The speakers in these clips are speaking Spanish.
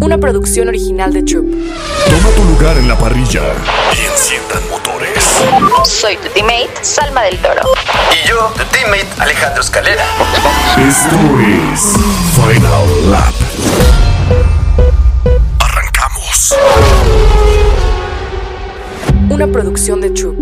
una producción original de Troop. Toma tu lugar en la parrilla y enciendan motores. Soy tu teammate, Salma del Toro. Y yo, tu teammate, Alejandro Escalera. Esto es Final Lap. Arrancamos. Una producción de Troop.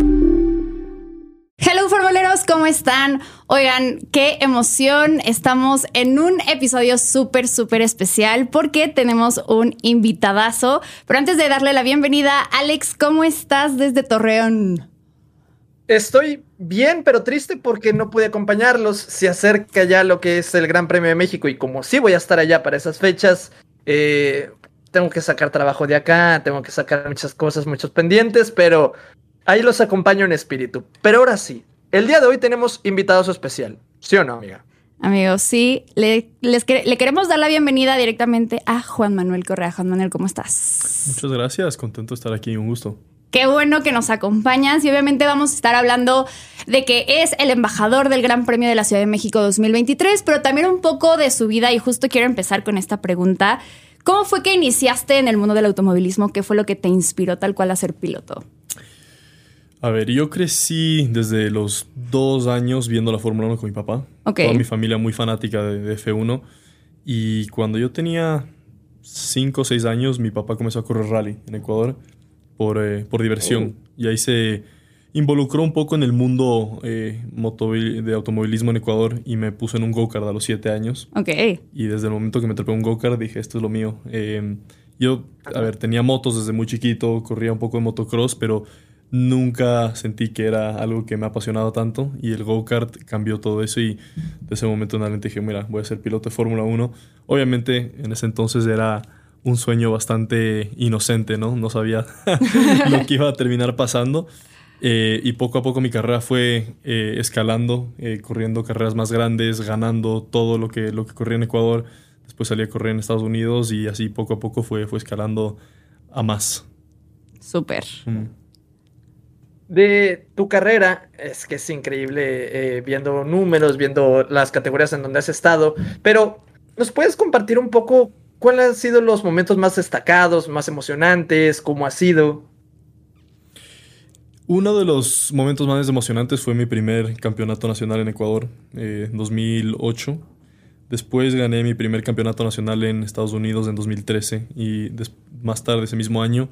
Hello formuleros, ¿cómo están? Oigan, qué emoción. Estamos en un episodio súper, súper especial porque tenemos un invitadazo. Pero antes de darle la bienvenida, Alex, ¿cómo estás desde Torreón? Estoy bien, pero triste porque no pude acompañarlos. Se acerca ya lo que es el Gran Premio de México y como sí voy a estar allá para esas fechas, eh, tengo que sacar trabajo de acá, tengo que sacar muchas cosas, muchos pendientes, pero ahí los acompaño en espíritu. Pero ahora sí, el día de hoy tenemos invitados especial. ¿Sí o no, amiga? Amigos, sí, le, les quer- le queremos dar la bienvenida directamente a Juan Manuel Correa. Juan Manuel, ¿cómo estás? Muchas gracias, contento de estar aquí, un gusto. Qué bueno que nos acompañas y obviamente vamos a estar hablando de que es el embajador del Gran Premio de la Ciudad de México 2023, pero también un poco de su vida y justo quiero empezar con esta pregunta. ¿Cómo fue que iniciaste en el mundo del automovilismo? ¿Qué fue lo que te inspiró tal cual a ser piloto? A ver, yo crecí desde los dos años viendo la Fórmula 1 con mi papá. Ok. Toda mi familia muy fanática de, de F1. Y cuando yo tenía cinco o seis años, mi papá comenzó a correr rally en Ecuador por, eh, por diversión. Y ahí se involucró un poco en el mundo eh, de automovilismo en Ecuador y me puso en un go-kart a los siete años. Ok. Y desde el momento que me trepé un go-kart dije, esto es lo mío. Eh, yo, a ver, tenía motos desde muy chiquito, corría un poco de motocross, pero nunca sentí que era algo que me apasionaba tanto. Y el go-kart cambió todo eso y de ese momento en adelante dije, mira, voy a ser piloto de Fórmula 1. Obviamente en ese entonces era un sueño bastante inocente, ¿no? No sabía lo que iba a terminar pasando. Eh, y poco a poco mi carrera fue eh, escalando, eh, corriendo carreras más grandes, ganando todo lo que, lo que corría en Ecuador. Después salí a correr en Estados Unidos y así poco a poco fue, fue escalando a más. Súper. Mm. De tu carrera, es que es increíble eh, viendo números, viendo las categorías en donde has estado, pero ¿nos puedes compartir un poco cuáles han sido los momentos más destacados, más emocionantes, cómo ha sido? Uno de los momentos más emocionantes fue mi primer campeonato nacional en Ecuador, eh, en 2008. Después gané mi primer campeonato nacional en Estados Unidos en 2013 y más tarde ese mismo año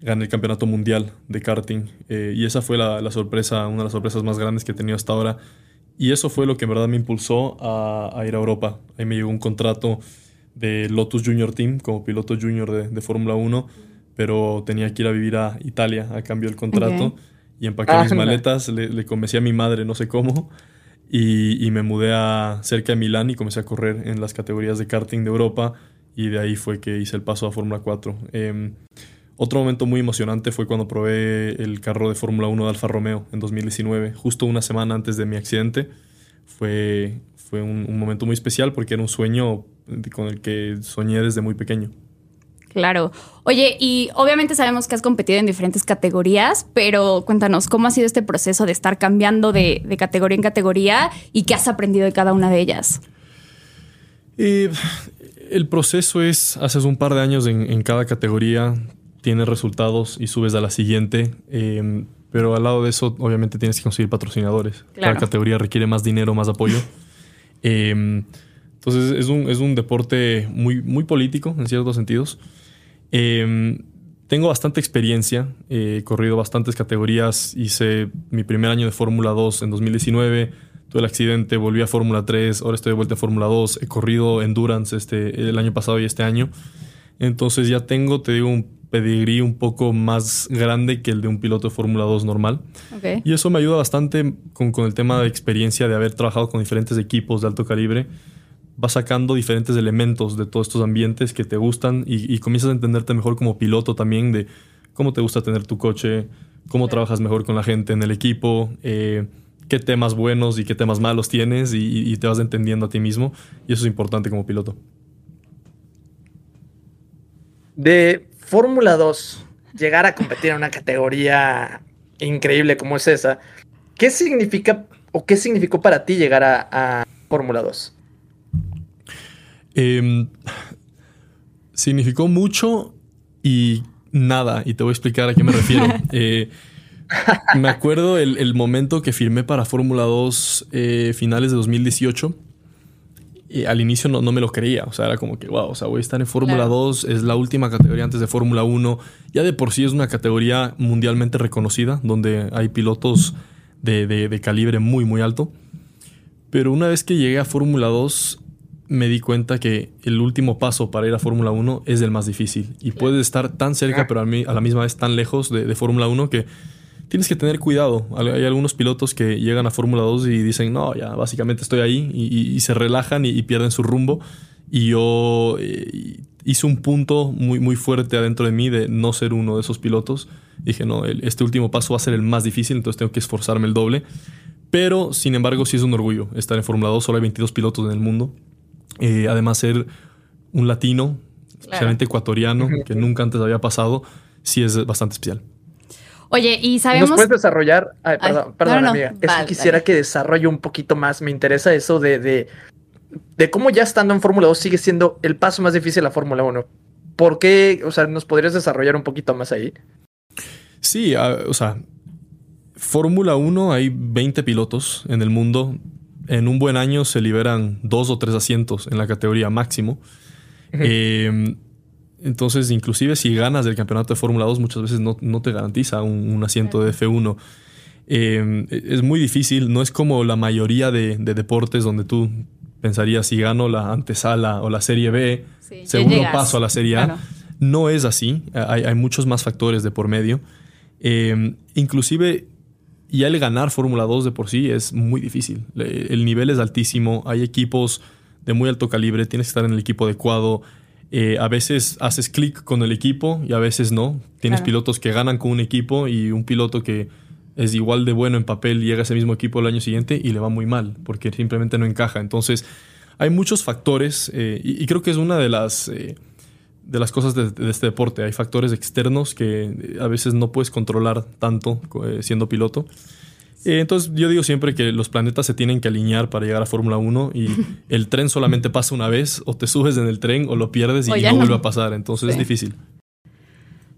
gané el campeonato mundial de karting eh, y esa fue la, la sorpresa, una de las sorpresas más grandes que he tenido hasta ahora y eso fue lo que en verdad me impulsó a, a ir a Europa. Ahí me llegó un contrato de Lotus Junior Team como piloto junior de, de Fórmula 1, pero tenía que ir a vivir a Italia a cambio del contrato Ok. y empaqué Ah, mis maletas, le, le convencí a mi madre, no sé cómo, y, y me mudé a cerca de Milán y comencé a correr en las categorías de karting de Europa y de ahí fue que hice el paso a Fórmula 4. Em, otro momento muy emocionante fue cuando probé el carro de Fórmula 1 de Alfa Romeo en 2019, justo una semana antes de mi accidente. Fue, fue un, un momento muy especial porque era un sueño con el que soñé desde muy pequeño. Claro. Oye, y obviamente sabemos que has competido en diferentes categorías, pero cuéntanos, ¿cómo ha sido este proceso de estar cambiando de, de categoría en categoría y qué has aprendido de cada una de ellas? Eh, el proceso es, haces un par de años en, en cada categoría, tienes resultados y subes a la siguiente, eh, pero al lado de eso obviamente tienes que conseguir patrocinadores. Claro. Cada categoría requiere más dinero, más apoyo. Eh, entonces es un, es un deporte muy, muy político en ciertos sentidos. Eh, tengo bastante experiencia, eh, he corrido bastantes categorías, hice mi primer año de Fórmula 2 en 2019, tuve el accidente, volví a Fórmula 3, ahora estoy de vuelta en Fórmula 2, he corrido Endurance este, el año pasado y este año. Entonces ya tengo, te digo, un pedigrí un poco más grande que el de un piloto de Fórmula 2 normal. Y eso me ayuda bastante con, con el tema de experiencia de haber trabajado con diferentes equipos de alto calibre. Vas sacando diferentes elementos de todos estos ambientes que te gustan y, y comienzas a entenderte mejor como piloto también de cómo te gusta tener tu coche, cómo trabajas mejor con la gente en el equipo, eh, qué temas buenos y qué temas malos tienes y, y- y te vas entendiendo a ti mismo. Y eso es importante como piloto. De Fórmula 2, llegar a competir en una categoría increíble como es esa, ¿qué significa o qué significó para ti llegar a, a Fórmula 2? Eh, significó mucho y nada, y te voy a explicar a qué me refiero. Eh, me acuerdo el, el, momento que firmé para Fórmula 2 eh, finales de 2018. Y al inicio no, no, me lo creía, o sea, era como que, wow, o sea, voy a estar en Fórmula claro. 2, es la última categoría antes de Fórmula 1, ya de por sí es una categoría mundialmente reconocida, donde hay pilotos de, de, de calibre muy, muy alto. Pero una vez que llegué a Fórmula 2, me di cuenta que el último paso para ir a Fórmula 1 es el más difícil. Y puedes estar tan cerca, pero a, mí, a la misma vez tan lejos de, de Fórmula 1 que tienes que tener cuidado. Hay algunos pilotos que llegan a Fórmula 2 y dicen, no, ya básicamente estoy ahí y, y, y se relajan y, y, pierden su rumbo. Y yo eh, hice un punto muy, muy fuerte adentro de mí de no ser uno de esos pilotos. Dije, no, el, este último paso va a ser el más difícil, entonces tengo que esforzarme el doble. Pero, sin embargo, sí es un orgullo estar en Fórmula 2. Solo hay 22 pilotos en el mundo. Eh, además, ser un latino, claro. especialmente ecuatoriano, que nunca antes había pasado, sí es bastante especial. Oye, y sabemos. ¿Nos puedes desarrollar? Ay, perdón, Ay, perdón, no, no, amiga. Vale, quisiera vale. que desarrolle un poquito más. Me interesa eso de, de, de cómo ya estando en Fórmula 2 sigue siendo el paso más difícil a Fórmula 1. ¿Por qué? O sea, ¿nos podrías desarrollar un poquito más ahí? Sí, uh, o sea, Fórmula 1 hay 20 pilotos en el mundo. En un buen año se liberan dos o tres asientos en la categoría máximo. Uh -huh. eh, entonces, inclusive si ganas del campeonato de Fórmula 2, muchas veces no, no, te garantiza un, un asiento de F1. Eh, es muy difícil, no es como la mayoría de, de, deportes donde tú pensarías si gano la antesala o la Serie B, sí, segundo paso a la Serie A. Claro. No es así, hay, hay, muchos más factores de por medio. Eh, inclusive ya el ganar Fórmula 2 de por sí es muy difícil. El nivel es altísimo, hay equipos de muy alto calibre, tienes que estar en el equipo adecuado. Eh, a veces haces clic con el equipo y a veces no. Tienes claro. pilotos que ganan con un equipo y un piloto que es igual de bueno en papel llega a ese mismo equipo el año siguiente y le va muy mal porque simplemente no encaja. Entonces, hay muchos factores eh, y, y, creo que es una de las, eh, de las cosas de, de, este deporte. Hay factores externos que a veces no puedes controlar tanto eh, siendo piloto. Eh, entonces yo digo siempre que los planetas se tienen que alinear para llegar a Fórmula 1 y el tren solamente pasa una vez, o te subes en el tren o lo pierdes y no, no, vuelve a pasar, entonces sí. es difícil.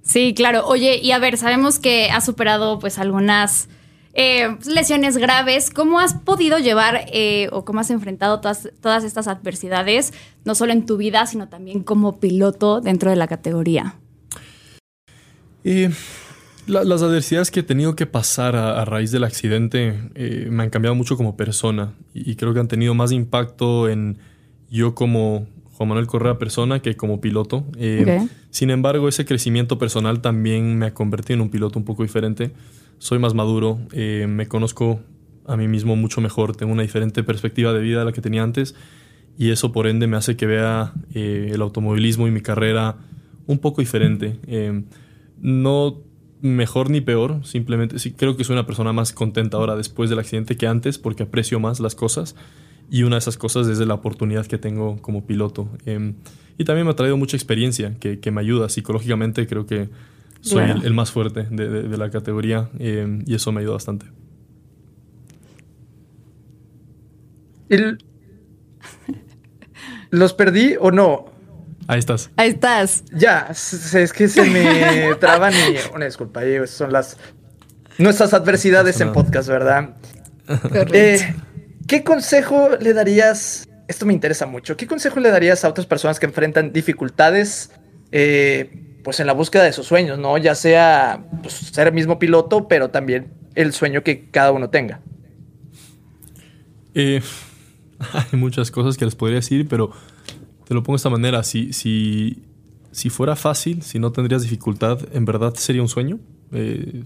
Sí, claro. Oye, y a ver, sabemos que has superado pues algunas eh, lesiones graves. ¿Cómo has podido llevar eh, o cómo has enfrentado todas, todas estas adversidades, no solo en tu vida, sino también como piloto dentro de la categoría? Eh, la, las adversidades que he tenido que pasar a, a raíz del accidente eh, me han cambiado mucho como persona y, y, creo que han tenido más impacto en yo como Juan Manuel Correa persona que como piloto. Eh, okay. Sin embargo, ese crecimiento personal también me ha convertido en un piloto un poco diferente. Soy más maduro, eh, me conozco a mí mismo mucho mejor, tengo una diferente perspectiva de vida a la que tenía antes y eso por ende me hace que vea eh, el automovilismo y mi carrera un poco diferente. no mejor ni peor, simplemente sí, creo que soy una persona más contenta ahora después del accidente que antes porque aprecio más las cosas y una de esas cosas es la oportunidad que tengo como piloto. Eh, y también me ha traído mucha experiencia que, que me ayuda psicológicamente, creo que soy claro. el, el, más fuerte de, de, de la categoría eh, y eso me ayuda bastante. El... ¿Los perdí o no? Ahí estás. Ahí estás. Ya, es que se me traban y una disculpa, son las nuestras adversidades no en podcast, ¿verdad? Eh, ¿Qué consejo le darías? Esto me interesa mucho. ¿Qué consejo le darías a otras personas que enfrentan dificultades, eh, pues en la búsqueda de sus sueños, no? Ya sea pues, ser el mismo piloto, pero también el sueño que cada uno tenga. Eh, hay muchas cosas que les podría decir, pero te lo pongo de esta manera. Si, si, si fuera fácil, si no tendrías dificultad, ¿en verdad sería un sueño? Eh,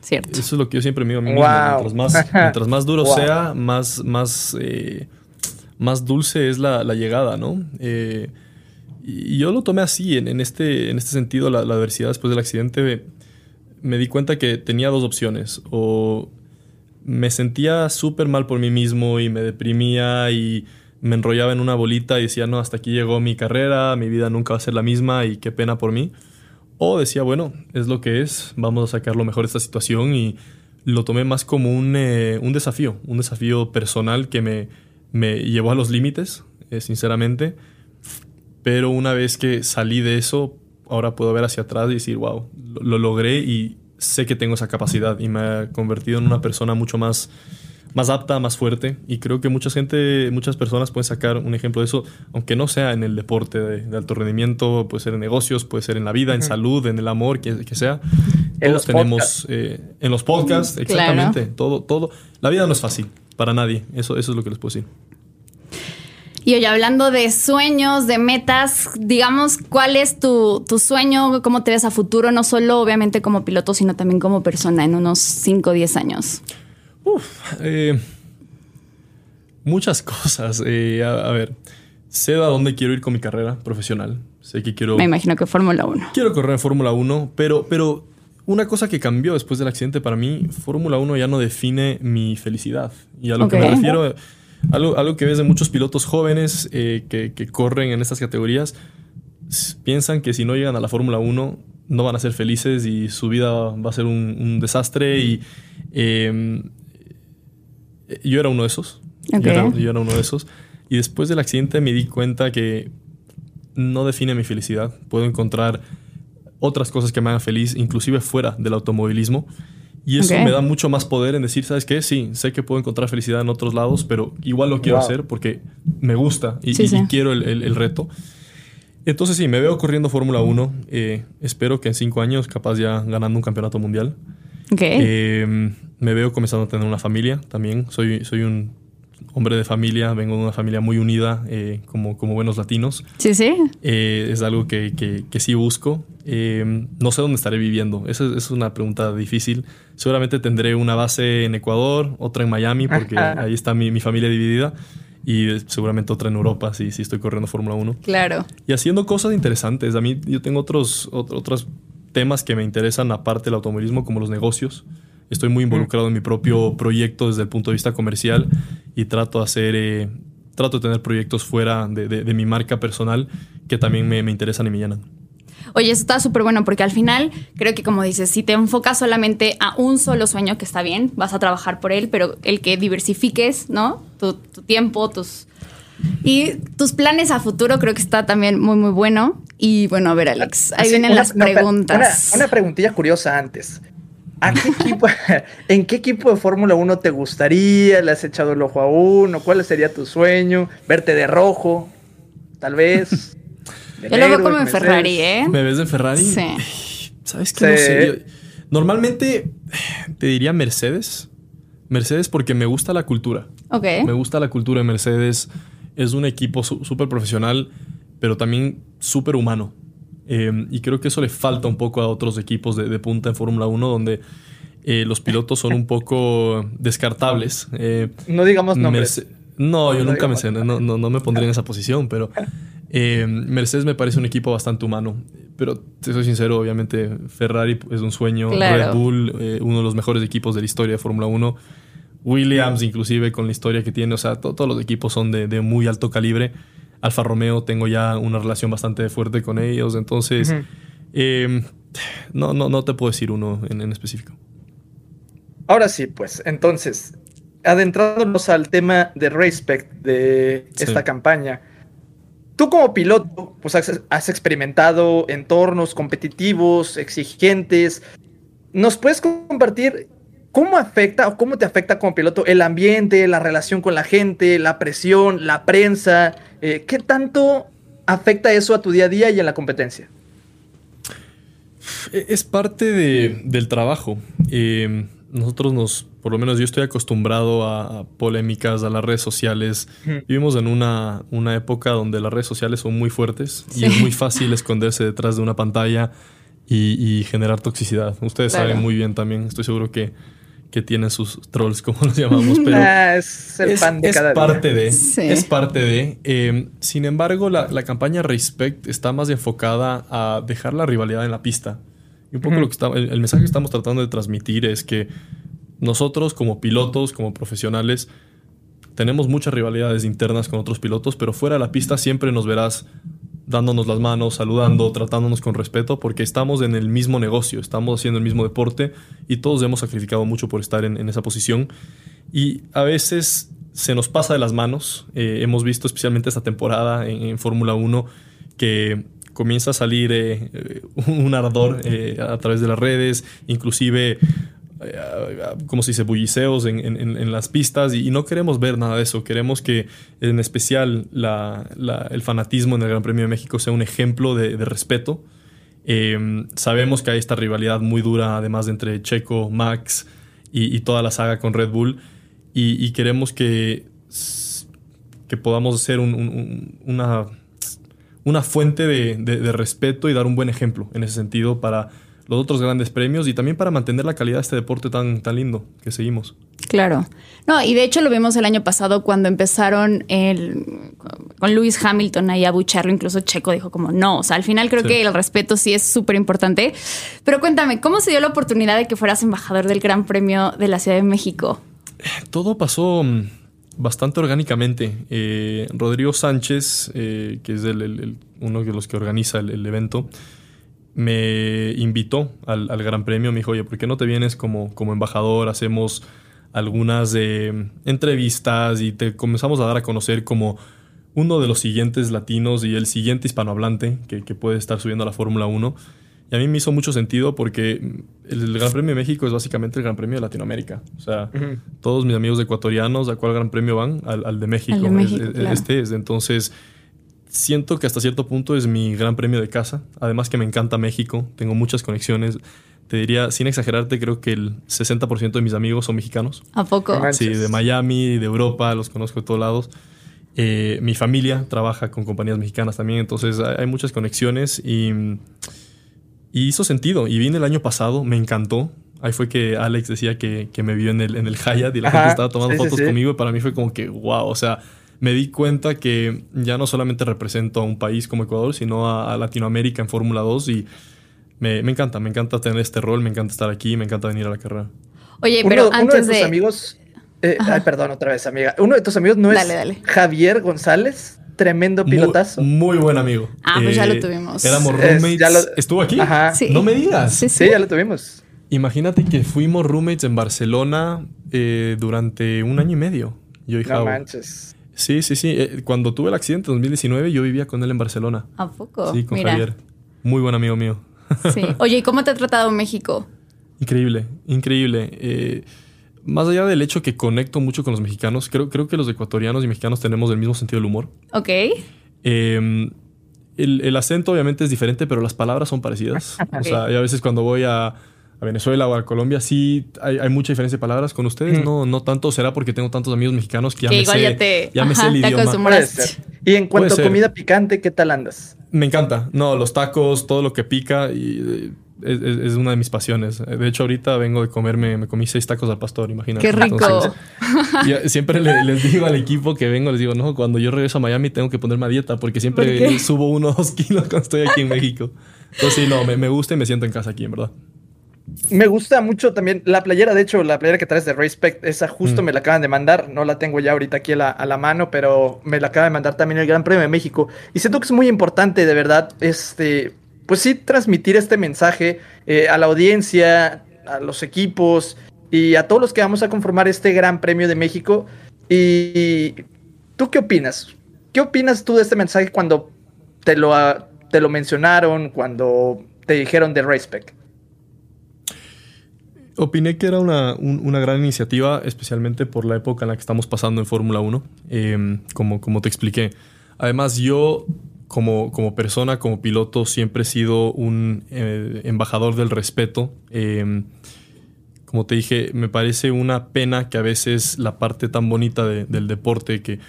Cierto. Eso es lo que yo siempre me digo a mí mismo. Mientras más, mientras más duro wow. sea, más, más, eh, más dulce es la, la llegada, ¿no? Eh, y yo lo tomé así, en, en, este, en este sentido, la, la adversidad después del accidente, me, me, di cuenta que tenía dos opciones. O me sentía súper mal por mí mismo y me deprimía y me enrollaba en una bolita y decía, no, hasta aquí llegó mi carrera, mi vida nunca va a ser la misma y qué pena por mí. O decía, bueno, es lo que es, vamos a sacar lo mejor de esta situación y lo tomé más como un, eh, un desafío, un desafío personal que me, me llevó a los límites, eh, sinceramente. pero una vez que salí de eso, ahora puedo ver hacia atrás y decir, wow, lo, lo logré y sé que tengo esa capacidad y me ha convertido en una persona mucho más más apta, más fuerte. Y creo que mucha gente, muchas personas pueden sacar un ejemplo de eso, aunque no sea en el deporte de, alto rendimiento, puede ser en negocios, puede ser en la vida, en salud, en el amor, que, que sea. En los tenemos eh, en los podcasts, exactamente. Todo, todo. La vida no es fácil para nadie. Eso, eso es lo que les puedo decir. Y oye, hablando de sueños, de metas, digamos, ¿cuál es tu, tu, sueño? ¿Cómo te ves a futuro? No solo obviamente como piloto, sino también como persona en unos 5 o 10 años. Uf, eh, muchas cosas. Eh, a, ver, sé a dónde quiero ir con mi carrera profesional. Sé que quiero. Me imagino que Fórmula 1. Quiero correr en Fórmula 1, pero, pero una cosa que cambió después del accidente para mí, Fórmula 1 ya no define mi felicidad. Y a lo que me refiero, algo, algo que ves de muchos pilotos jóvenes eh, que, que, corren en estas categorías, piensan que si no llegan a la Fórmula 1 no van a ser felices y su vida va a ser un, un desastre. Y eh, yo era uno de esos. Yo, era, uno de esos. Y después del accidente me di cuenta que no define mi felicidad. Puedo encontrar otras cosas que me hagan feliz, inclusive fuera del automovilismo. Y eso me da mucho más poder en decir, ¿sabes qué? Sí, sé que puedo encontrar felicidad en otros lados, pero igual lo quiero hacer porque me gusta y, quiero el, reto. Entonces sí, me veo corriendo Fórmula 1. Eh, espero que en cinco años capaz ya ganando un campeonato mundial. Eh, me veo comenzando a tener una familia también. Soy, soy un hombre de familia, vengo de una familia muy unida eh, como, como buenos latinos. Sí, sí. Eh, es algo que, que, sí busco. Eh, no sé dónde estaré viviendo. Esa es una pregunta difícil. Seguramente tendré una base en Ecuador, otra en Miami, porque ahí está mi, mi, familia dividida. Y seguramente otra en Europa, si, si estoy corriendo Fórmula 1. Claro. Y haciendo cosas interesantes. A mí yo tengo otros, otros temas que me interesan aparte del automovilismo, como los negocios. Estoy muy involucrado en mi propio proyecto desde el punto de vista comercial y trato de hacer, eh, trato de tener proyectos fuera de, mi marca personal que también me, interesan y me llenan. Oye, eso está súper bueno porque al final creo que como dices, si te enfocas solamente a un solo sueño que está bien, vas a trabajar por él, pero el que diversifiques, ¿no? Tu, tiempo, tus... Y tus planes a futuro creo que está también muy, muy bueno. Y bueno, a ver, Alex, ahí vienen las preguntas. Una, una, preguntilla curiosa antes. ¿En qué equipo de Fórmula 1 te gustaría? ¿Le has echado el ojo a uno? ¿Cuál sería tu sueño? ¿Verte de rojo? Tal vez. Yo lo veo como en Ferrari, ¿eh? ¿Me ves de Ferrari? Sí. ¿Sabes qué? No sé. normalmente te diría Mercedes. Mercedes porque me gusta la cultura. Ok. Me gusta la cultura de Mercedes. Es un equipo súper profesional, pero también súper humano. Em, y creo que eso le falta un poco a otros equipos de, punta en Fórmula 1, donde eh, los pilotos son un poco descartables. Eh, no digamos nombres. no, yo nunca me, no, no, no, me pondría en esa posición, pero em, Mercedes me parece un equipo bastante humano. Pero te soy sincero, obviamente Ferrari es un sueño, Red Bull, eh, uno de los mejores equipos de la historia de Fórmula 1. Williams, inclusive con la historia que tiene, o sea, todos los equipos son de, de muy alto calibre. Alfa Romeo tengo ya una relación bastante fuerte con ellos, entonces em, no, no, no te puedo decir uno en, específico. Ahora sí, pues, entonces, adentrándonos al tema de Respect de esta campaña, tú como piloto, pues has, has, experimentado entornos competitivos, exigentes. ¿Nos puedes compartir cómo afecta o cómo te afecta como piloto el ambiente, la relación con la gente, la presión, la prensa? Eh, ¿Qué tanto afecta eso a tu día a día y en la competencia? E-, es parte del trabajo. Em, nosotros nos, por lo menos yo estoy acostumbrado a, polémicas, a las redes sociales. Vivimos en una, una, época donde las redes sociales son muy fuertes y es muy fácil esconderse detrás de una pantalla y, generar toxicidad. Ustedes saben muy bien también, estoy seguro que que tiene sus trolls, como los llamamos, pero ah, es, el pan de parte de, es parte de. Em, sin embargo, la, campaña Respect está más enfocada a dejar la rivalidad en la pista. Y un poco lo que está, el, mensaje que estamos tratando de transmitir es que nosotros como pilotos, como profesionales, tenemos muchas rivalidades internas con otros pilotos, pero fuera de la pista siempre nos verás dándonos las manos, saludando, tratándonos con respeto, porque estamos en el mismo negocio, estamos haciendo el mismo deporte y todos hemos sacrificado mucho por estar en, esa posición. Y a veces se nos pasa de las manos. Eh, hemos visto especialmente esta temporada en, Fórmula 1 que comienza a salir eh, eh, un ardor eh, a través de las redes, inclusive, como se dice, bulliceos en, en- las pistas y, no queremos ver nada de eso. Queremos que en especial el fanatismo en el Gran Premio de México sea un ejemplo de, respeto. Eh, sabemos que hay esta rivalidad muy dura, además de entre Checo, Max y, toda la saga con Red Bull. Y, queremos que, que podamos ser un- un- un- una, una fuente de- de respeto y dar un buen ejemplo en ese sentido para los otros grandes premios y también para mantener la calidad de este deporte tan, tan lindo que seguimos. Claro. No, y de hecho lo vimos el año pasado cuando empezaron el, con Lewis Hamilton ahí a bucharlo, incluso Checo dijo como no, o sea, al final creo Sí. que el respeto sí es súper importante. Pero cuéntame, ¿cómo se dio la oportunidad de que fueras embajador del Gran Premio de la Ciudad de México? Todo pasó mm, bastante orgánicamente. Eh, Rodrigo Sánchez, eh, que es el- uno de los que organiza el evento, me invitó al, al Gran Premio. Me dijo, oye, ¿por qué no te vienes como, como embajador? Hacemos algunas eh, entrevistas y te comenzamos a dar a conocer como uno de los siguientes latinos y el siguiente hispanohablante que, que puede estar subiendo a la Fórmula 1. Y a mí me hizo mucho sentido porque el Gran Premio de México es básicamente el Gran Premio de Latinoamérica. O sea, todos mis amigos ecuatorianos, ¿a cuál Gran Premio van? Al, al de México. Al de México, es- claro. Este es. Entonces, siento que hasta cierto punto es mi Gran Premio de casa. Además que me encanta México. Tengo muchas conexiones. Te diría, sin exagerarte, creo que el 60% de mis amigos son mexicanos. ¿A poco? Sí, de Miami, de Europa, los conozco de todos lados. Eh, mi familia trabaja con compañías mexicanas también, entonces hay, muchas conexiones y, y hizo sentido. Y vine el año pasado, me encantó. Ahí fue que Alex decía que, que me vio en el, en el Hyatt y la Ajá, gente estaba tomando sí, sí, fotos sí. conmigo y para mí fue como que, wow, o sea, me di cuenta que ya no solamente represento a un país como Ecuador, sino a, a Latinoamérica en Fórmula 2 y me, me encanta, me encanta tener este rol, me encanta estar aquí, me encanta venir a la carrera. Oye, Uno, pero uno de antes tus de... amigos. eh, ay, perdón, otra vez, amiga. Uno de tus amigos no Dale, es dale. Javier González, tremendo Muy- pilotazo. Muy, buen amigo. Eh, Ah, pues ya lo tuvimos. Éramos Es- roommates. ya lo- ¿Estuvo aquí? Ajá. Sí. No me digas. Sí, Sí, ya lo tuvimos. Imagínate que fuimos roommates en Barcelona eh, durante un año y medio. Yo y No Javo. manches. Sí, sí, sí. Eh, cuando tuve el accidente en 2019, yo vivía con él en Barcelona. ¿A poco? sí, con Mira. Javier. Muy buen amigo mío. Sí. Oye, ¿y cómo te ha tratado México? Increíble, increíble. Eh, más allá del hecho que conecto mucho con los mexicanos, creo, creo que los ecuatorianos y mexicanos tenemos el mismo sentido del humor. Ok. Eh, el, el acento obviamente es diferente, pero las palabras son parecidas. O sea, y a veces cuando voy a, a Venezuela o a Colombia, sí hay, hay mucha diferencia de palabras. Con ustedes no, no tanto. Será porque tengo tantos amigos mexicanos que ya que me igual sé, ya te, ya me sé el te idioma. Y en cuanto a comida picante, ¿qué tal andas? Me encanta. No, los tacos, todo lo que pica y eh, es, una de mis pasiones. De hecho, ahorita vengo de comerme, me comí seis tacos al pastor, imagínate. Qué rico. Entonces, siempre le- les digo al equipo que vengo, les digo, no, cuando yo regreso a Miami tengo que ponerme a dieta porque siempre ¿Por subo uno o dos kilos cuando estoy aquí en México. Entonces, sí, no, me, me gusta y me siento en casa aquí, en verdad. Me gusta mucho también la playera, de hecho, la playera que traes de Respect, esa Mm. justo me la acaban de mandar, no la tengo ya ahorita aquí a la, a la mano, pero me la acaba de mandar también el Gran Premio de México. Y siento que es muy importante, de verdad, este, pues sí, transmitir este mensaje eh, a la audiencia, a los equipos y a todos los que vamos a conformar este Gran Premio de México. Y ¿tú qué opinas? ¿Qué opinas tú de este mensaje cuando te lo, te lo mencionaron, cuando te dijeron de Respect? Opiné que era una, un- una gran iniciativa, especialmente por la época en la que estamos pasando en Fórmula 1, eh, como, como te expliqué. Además, yo como, como persona, como piloto, siempre he sido un eh, embajador del respeto. Eh, como te dije, me parece una pena que a veces la parte tan bonita de- del deporte, que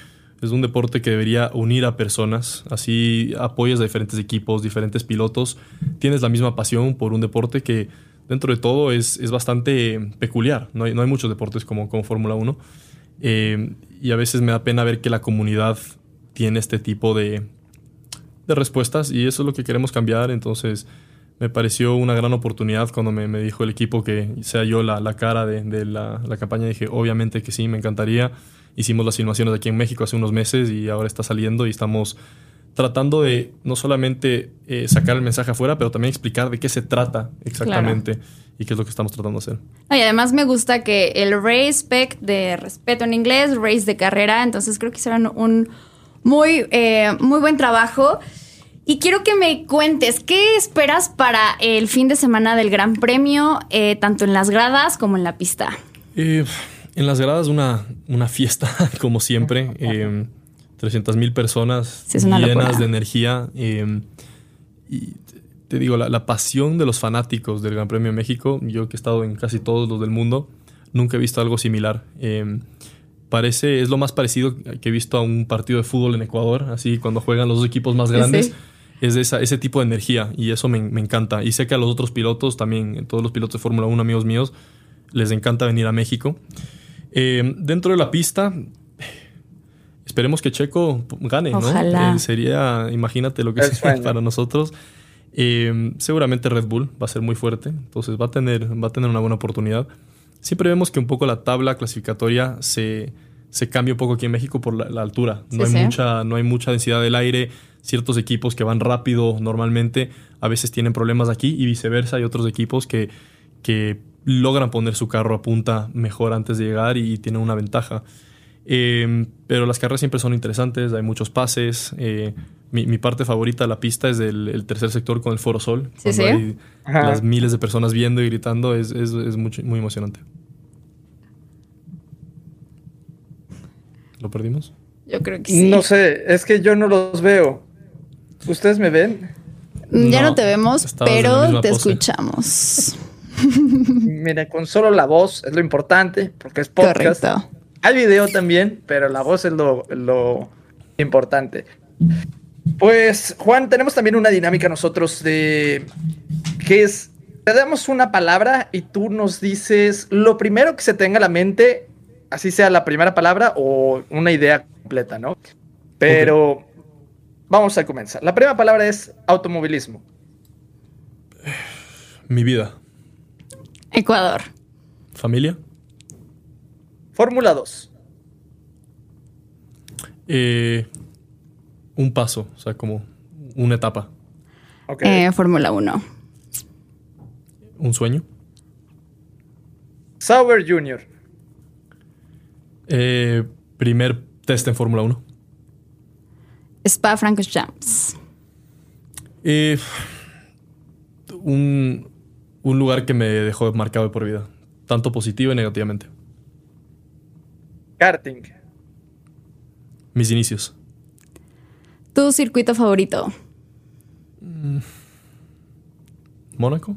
es un deporte que debería unir a personas, así apoyas a diferentes equipos, diferentes pilotos, tienes la misma pasión por un deporte que dentro de todo es, es bastante peculiar. No hay, no hay muchos deportes como, como Fórmula 1. Eh, y a veces me da pena ver que la comunidad tiene este tipo de, de respuestas y eso es lo que queremos cambiar. Entonces me pareció una gran oportunidad cuando me, me dijo el equipo que sea yo la, la cara de, de la, la campaña. Dije, obviamente que sí, me encantaría. Hicimos las filmaciones aquí en México hace unos meses y ahora está saliendo y estamos tratando de no solamente eh, sacar el mensaje afuera, pero también explicar de qué se trata exactamente y qué es lo que estamos tratando de hacer. No, y además me gusta que el respect de respeto en inglés, race de carrera, entonces creo que hicieron un muy, eh, muy buen trabajo. Y quiero que me cuentes, ¿qué esperas para el fin de semana del Gran Premio, eh, tanto en las gradas como en la pista? En las gradas una, una fiesta, como siempre. Eh, 300 mil personas Sí, llenas locura. de energía. eh, y te digo, la, la pasión de los fanáticos del Gran Premio de México, yo que he estado en casi todos los del mundo, nunca he visto algo similar. Eh, parece, es lo más parecido que he visto a un partido de fútbol en Ecuador, así cuando juegan los dos equipos más grandes. sí. Es de esa- ese tipo de energía y eso me, me encanta. Y sé que a los otros pilotos también, todos los pilotos de Fórmula 1, amigos míos, les encanta venir a México. Eh, dentro de la pista, esperemos que Checo gane, Ojalá. ¿no? Eh, sería, imagínate lo que sería sueño. para nosotros. Eh, seguramente Red Bull va a ser muy fuerte, entonces va a tener, va a tener una buena oportunidad. Siempre vemos que un poco la tabla clasificatoria se, se cambia un poco aquí en México por la, la altura. No, Sí, hay sí. mucha, no hay mucha densidad del aire. Ciertos equipos que van rápido normalmente a veces tienen problemas aquí y viceversa. Hay otros equipos que, que logran poner su carro a punta mejor antes de llegar y tienen una ventaja. Eh, pero las carreras siempre son interesantes, hay muchos pases. eh, mi, mi parte favorita de la pista es el, el tercer sector con el Foro Sol. Sí, cuando sí. hay las miles de personas viendo y gritando, es, es- es mucho- muy emocionante. ¿Lo perdimos? Yo creo que sí. No sé, es que yo no los veo. ¿Ustedes me ven? Ya no, No, te vemos, pero te pose. escuchamos. Mira, con solo la voz es lo importante, porque es podcast. Correcto. Hay video también, pero la voz es lo, lo importante. Pues, Juan, tenemos también una dinámica nosotros de que es, te damos una palabra y tú nos dices lo primero que se tenga a la mente, así sea la primera palabra o una idea completa, ¿no? Pero vamos a comenzar. La primera palabra es automovilismo. Mi vida. Ecuador. Familia. Fórmula 2. Eh, un paso, o sea, como una etapa. Ok. Eh, Fórmula 1. Un sueño. Sauber Jr. Eh, primer test en Fórmula 1. Spa Francorchamps. Eh, un, un lugar que me dejó marcado de por vida, tanto positivo y negativamente. Karting. Mis inicios. Tu circuito favorito. Mónaco.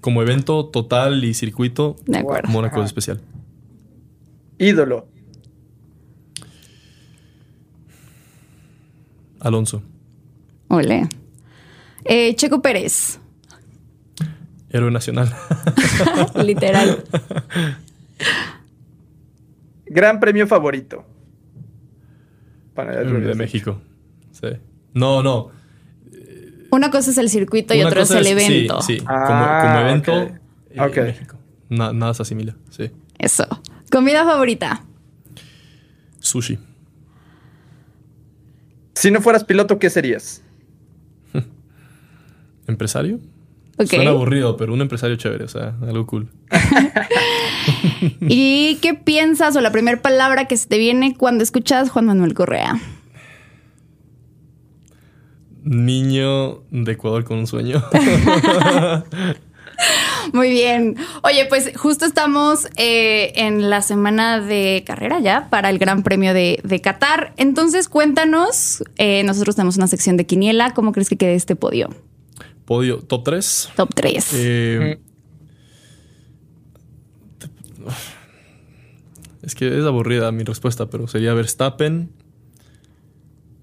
Como evento total y circuito, De acuerdo. Mónaco Ajá. es especial. Ídolo. Alonso. Ole. Eh, Checo Pérez. Héroe nacional. Literal. Gran premio favorito. Para el de Rubio. México. Sí. No, no. Una cosa es el circuito y otro es el evento. Sí, sí. Ah, como, como evento, eh, Ok. México. Na- nada se asimila. Sí. Eso. Comida favorita. Sushi. Si no fueras piloto, ¿qué serías? ¿Empresario? Ok. Suena aburrido, pero un empresario chévere, o sea, algo cool. ¿Y qué piensas o la primera palabra que se te viene cuando escuchas Juan Manuel Correa? Niño de Ecuador con un sueño. Muy bien. Oye, pues justo estamos eh, en la semana de carrera ya para el Gran Premio de, de Qatar. Entonces, cuéntanos. eh, nosotros tenemos una sección de quiniela. ¿Cómo crees que quede este podio? Podio top 3. Top 3. Eh, Es que es aburrida mi respuesta, pero sería Verstappen.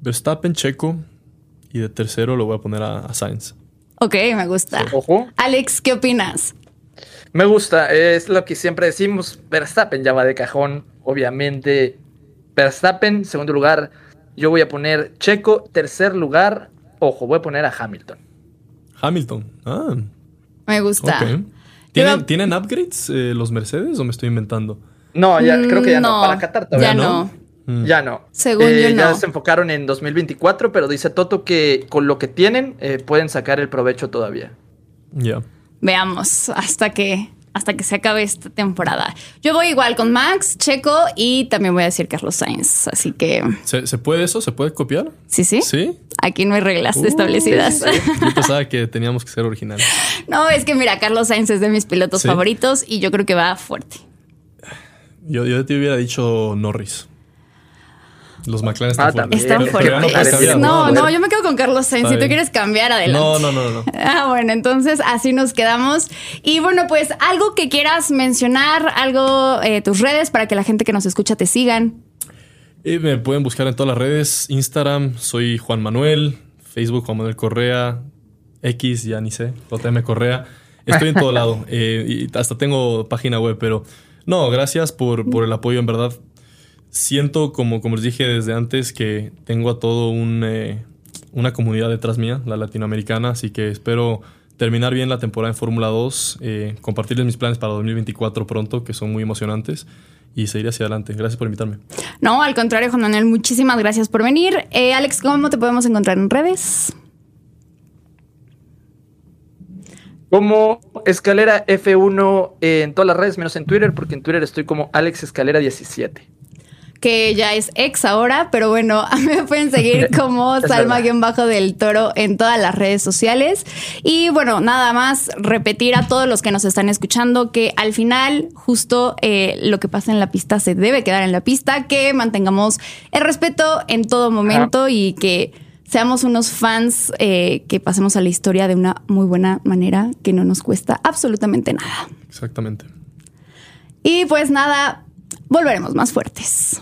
Verstappen, Checo. Y de tercero lo voy a poner a, a Sainz. ok, me gusta. Ojo. Alex, ¿qué opinas? Me gusta, es lo que siempre decimos. Verstappen ya va de cajón, obviamente. Verstappen, segundo lugar. Yo voy a poner Checo, tercer lugar. Ojo, voy a poner a Hamilton. Hamilton. Ah, Me gusta. ¿Tienen, Pero- ¿tienen upgrades eh, los Mercedes o me estoy inventando? No, ya, creo que ya no. Mm, No, Para Qatar todavía ya no. no. Mm. Ya no. Según Eh, yo, Ya no. se enfocaron en 2024, pero dice Toto que con lo que tienen eh, pueden sacar el provecho todavía. Ya. Veamos hasta que, hasta que se acabe esta temporada. Yo voy igual con Max, Checo y también voy a decir Carlos Sainz. Así que ¿Se, se puede eso? ¿Se puede copiar? sí, sí. ¿Sí? Aquí no hay reglas Uh, establecidas. Yo pensaba que teníamos que ser originales. No, es que mira, Carlos Sainz es de mis pilotos Sí. favoritos y yo creo que va fuerte. Yo, yo te hubiera dicho Norris. Los McLaren están Ah, fuertes. Están Pero- pero ya no No, ¿no? no, yo me quedo con Carlos Sainz. Está Si tú quieres cambiar, adelante. No, no, no, no. Ah, bueno, entonces así nos quedamos. Y bueno, pues algo que quieras mencionar, algo, eh, tus redes para que la gente que nos escucha te sigan. Y me pueden buscar en todas las redes. Instagram, soy Juan Manuel. Facebook, Juan Manuel Correa. X, ya ni sé. JM Correa. Estoy en todo lado. eh, y hasta tengo página web, pero no, gracias por, por el apoyo, en verdad. Siento, como, como les dije desde antes, que tengo a todo un, eh, una comunidad detrás mía, la latinoamericana, así que espero terminar bien la temporada en Fórmula 2, eh, compartirles mis planes para 2024 pronto, que son muy emocionantes, y seguir hacia adelante. Gracias por invitarme. No, al contrario, Juan Manuel, muchísimas gracias por venir. Eh, Alex, ¿cómo te podemos encontrar en redes? Como Escalera F1 en todas las redes, menos en Twitter, porque en Twitter estoy como Alex Escalera 17. Que ya es ex ahora, pero bueno, a mí me pueden seguir como Salma-Bajo del Toro en todas las redes sociales. Y bueno, nada más repetir a todos los que nos están escuchando que al final justo eh, lo que pasa en la pista se debe quedar en la pista, que mantengamos el respeto en todo momento y que seamos unos fans eh, que pasemos a la historia de una muy buena manera, que no nos cuesta absolutamente nada. Exactamente. Y pues nada, volveremos más fuertes.